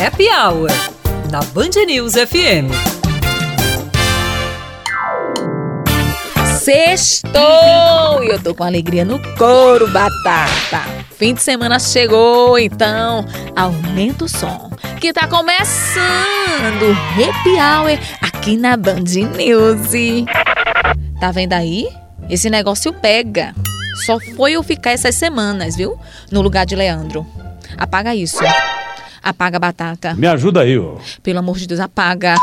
Happy Hour, na Band News FM. Sextou! E eu tô com alegria no couro, batata. Fim de semana chegou, então aumenta o som. Que tá começando Happy Hour aqui na Band News. Tá vendo aí? Esse negócio pega. Só foi eu ficar essas semanas, viu? No lugar de Leandro. Apaga isso. Apaga a batata. Me ajuda aí, ô. Pelo amor de Deus, apaga.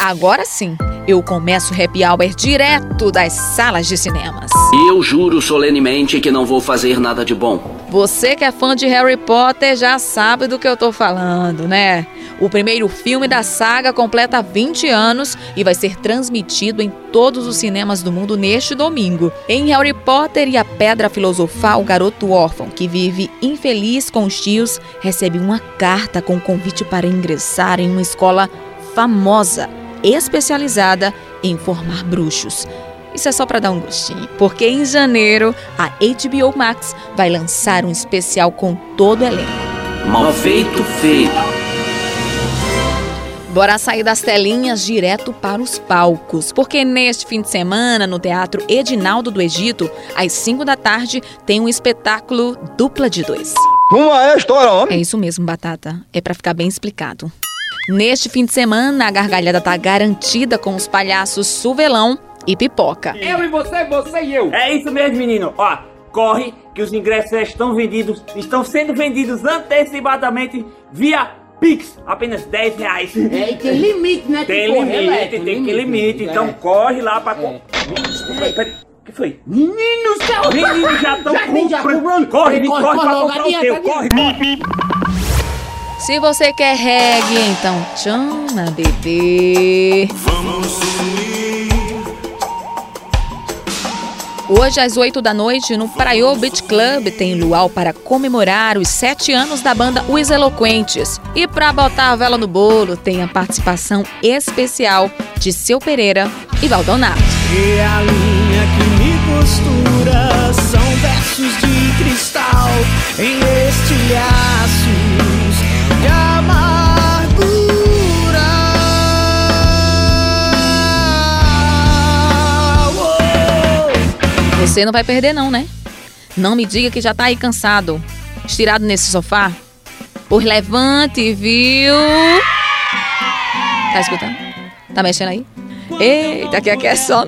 Agora sim, eu começo happy hour direto das salas de cinemas. E eu juro solenemente que não vou fazer nada de bom. Você que é fã de Harry Potter já sabe do que eu tô falando, né? O primeiro filme da saga completa 20 anos e vai ser transmitido em todos os cinemas do mundo neste domingo. Em Harry Potter e a Pedra Filosofal, o garoto órfão que vive infeliz com os tios recebe uma carta com convite para ingressar em uma escola famosa especializada em formar bruxos. Isso é só para dar um gostinho, porque em janeiro a HBO Max vai lançar um especial com todo o elenco. Mal feito, feito. Bora sair das telinhas direto para os palcos, porque neste fim de semana, no Teatro Edinaldo do Egito, às 5 da tarde, tem um espetáculo dupla de dois. Uma história, homem. É isso mesmo, Batata. É para ficar bem explicado. Neste fim de semana, a gargalhada tá garantida com os palhaços Suvelão e Pipoca. Eu e você, você e eu. É isso mesmo, menino. Ó, corre que os ingressos já estão vendidos, estão sendo vendidos antecipadamente via Pix, apenas 10 reais. É, e tem limite, né? Tem que correr, limite, né? tem, que limite. Então corre lá pra. É. Peraí, peraí. O que foi? Menino céu! Meninos já estão Já tem, já comprando. Corre, Corre, corre, corre, pra comprar o teu. adianta. Corre, corre. Se você quer reggae, então chama, bebê. Hoje, às 8 da noite, no Praio Beach Club, tem luau para comemorar os sete anos da banda Os Eloquentes. E para botar a vela no bolo, tem a participação especial de Seu Pereira e Valdonato. E Você não vai perder não, né? Não me diga que já tá aí cansado, estirado nesse sofá. Pois levante, viu? Tá escutando? Tá mexendo aí? Eita, que aqui é só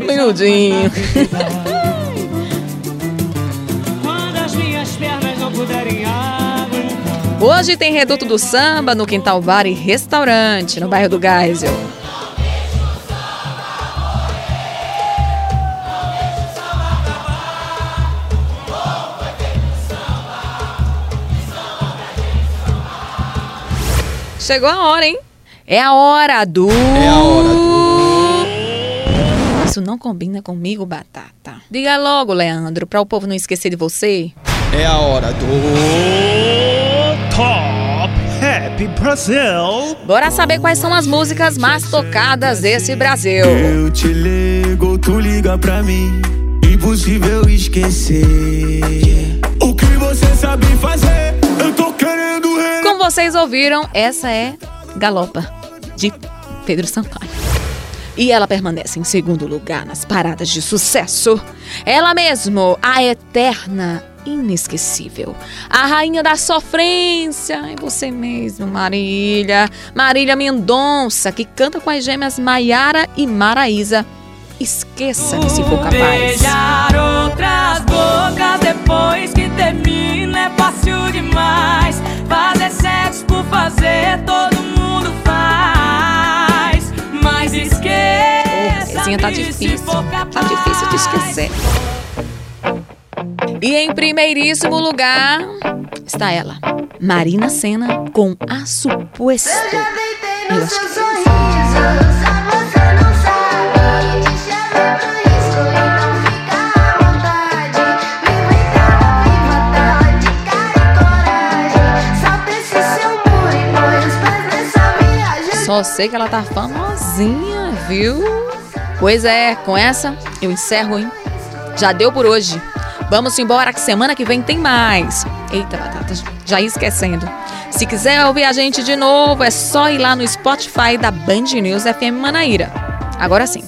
puderem aguentar. Hoje tem Reduto do Samba no Quintal Bar e Restaurante, no bairro do Geisel. Chegou a hora, hein? É a hora do. É a hora do. Isso não combina comigo, Batata. Diga logo, Leandro, para o povo não esquecer de você. É a hora do. Top Happy Brasil. Bora saber quais são as músicas mais tocadas desse Brasil. Eu te ligo, tu liga pra mim. Impossível esquecer. O que você sabe fazer, eu tô vocês ouviram, essa é Galopa, de Pedro Sampaio. E ela permanece em segundo lugar nas paradas de sucesso. Ela mesmo, a eterna, inesquecível. A rainha da sofrência. É você mesmo, Marília. Marília Mendonça, que canta com as gêmeas Maiara e Maraísa. Esqueça-me se for capaz. Beijar outras bocas depois que termina tá difícil. Tá difícil de esquecer. E em primeiríssimo lugar está ela, Marina Senna com A Suposto. Eu acho que Só sei que ela tá famosinha, viu? Pois é, com essa eu encerro, hein? Já deu por hoje. Vamos embora que semana que vem tem mais. Eita, batata, já ia esquecendo. Se quiser ouvir a gente de novo, é só ir lá no Spotify da Band News FM Manaíra. Agora sim.